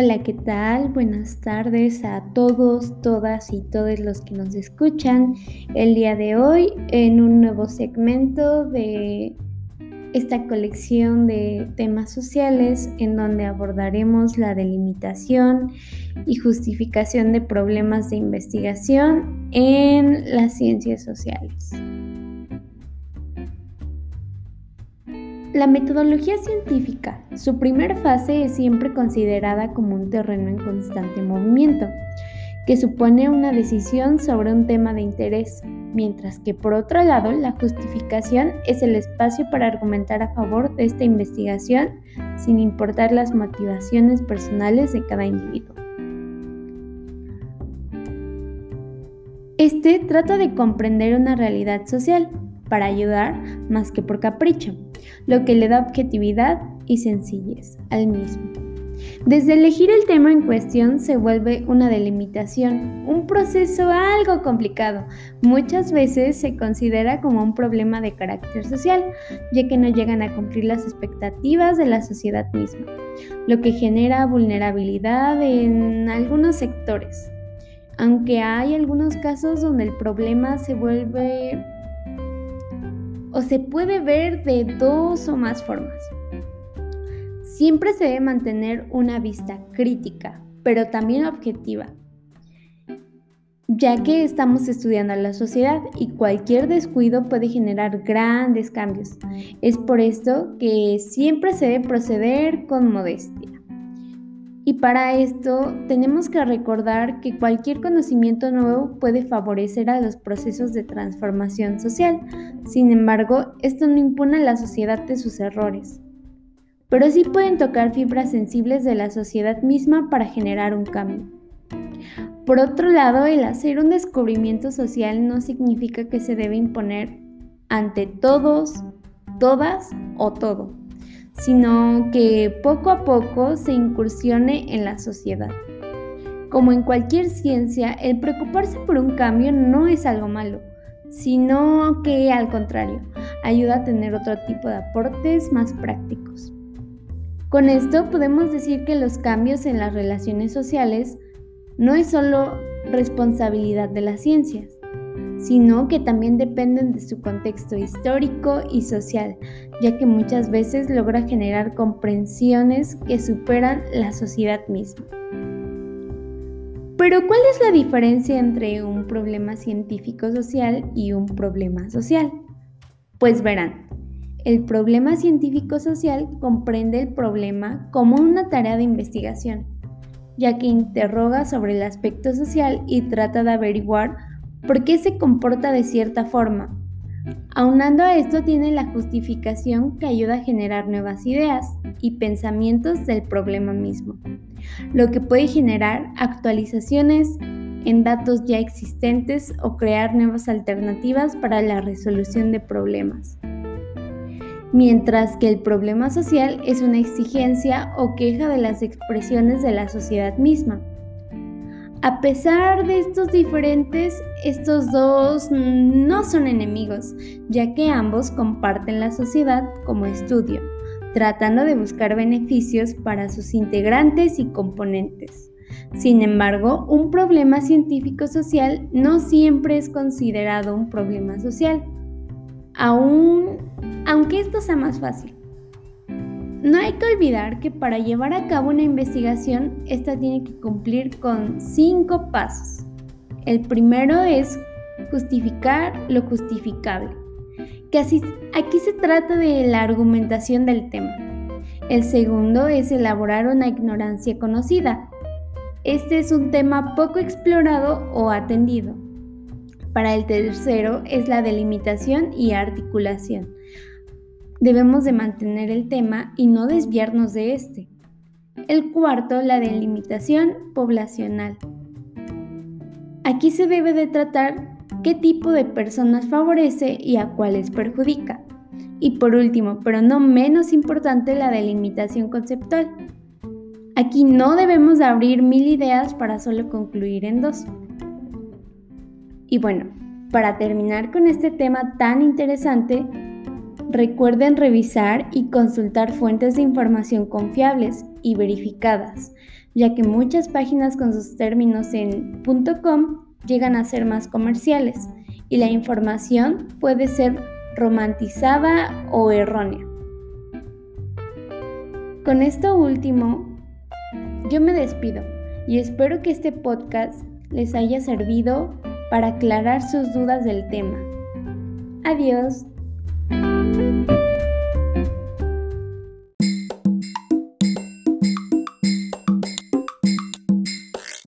Hola, ¿qué tal? Buenas tardes a todos, todas y todos los que nos escuchan el día de hoy en un nuevo segmento de esta colección de temas sociales en donde abordaremos la delimitación y justificación de problemas de investigación en las ciencias sociales. La metodología científica, su primera fase es siempre considerada como un terreno en constante movimiento, que supone una decisión sobre un tema de interés, mientras que por otro lado la justificación es el espacio para argumentar a favor de esta investigación sin importar las motivaciones personales de cada individuo. Este trata de comprender una realidad social para ayudar más que por capricho lo que le da objetividad y sencillez al mismo. Desde elegir el tema en cuestión se vuelve una delimitación, un proceso algo complicado. Muchas veces se considera como un problema de carácter social, ya que no llegan a cumplir las expectativas de la sociedad misma, lo que genera vulnerabilidad en algunos sectores. Aunque hay algunos casos donde el problema se vuelve o se puede ver de dos o más formas. Siempre se debe mantener una vista crítica, pero también objetiva, ya que estamos estudiando a la sociedad y cualquier descuido puede generar grandes cambios. Es por esto que siempre se debe proceder con modestia. Y para esto tenemos que recordar que cualquier conocimiento nuevo puede favorecer a los procesos de transformación social. Sin embargo, esto no impone a la sociedad de sus errores. Pero sí pueden tocar fibras sensibles de la sociedad misma para generar un cambio. Por otro lado, el hacer un descubrimiento social no significa que se debe imponer ante todos, todas o todo sino que poco a poco se incursione en la sociedad. Como en cualquier ciencia, el preocuparse por un cambio no es algo malo, sino que al contrario, ayuda a tener otro tipo de aportes más prácticos. Con esto podemos decir que los cambios en las relaciones sociales no es solo responsabilidad de las ciencias, sino que también dependen de su contexto histórico y social, ya que muchas veces logra generar comprensiones que superan la sociedad misma. Pero ¿cuál es la diferencia entre un problema científico-social y un problema social? Pues verán, el problema científico-social comprende el problema como una tarea de investigación, ya que interroga sobre el aspecto social y trata de averiguar por qué se comporta de cierta forma. Aunando a esto tiene la justificación que ayuda a generar nuevas ideas y pensamientos del problema mismo, lo que puede generar actualizaciones en datos ya existentes o crear nuevas alternativas para la resolución de problemas. Mientras que el problema social es una exigencia o queja de las expresiones de la sociedad misma, a pesar de estos diferentes, estos dos no son enemigos, ya que ambos comparten la sociedad como estudio, tratando de buscar beneficios para sus integrantes y componentes. Sin embargo, un problema científico-social no siempre es considerado un problema social, aun, aunque esto sea más fácil. No hay que olvidar que para llevar a cabo una investigación, esta tiene que cumplir con cinco pasos. El primero es justificar lo justificable, que aquí se trata de la argumentación del tema. El segundo es elaborar una ignorancia conocida. Este es un tema poco explorado o atendido. Para el tercero es la delimitación y articulación. Debemos de mantener el tema y no desviarnos de este. El cuarto, la delimitación poblacional. Aquí se debe de tratar qué tipo de personas favorece y a cuáles perjudica. Y por último, pero no menos importante, la delimitación conceptual. Aquí no debemos de abrir mil ideas para solo concluir en dos. Y bueno, para terminar con este tema tan interesante, Recuerden revisar y consultar fuentes de información confiables y verificadas, ya que muchas páginas con sus términos en .com llegan a ser más comerciales y la información puede ser romantizada o errónea. Con esto último, yo me despido y espero que este podcast les haya servido para aclarar sus dudas del tema. Adiós.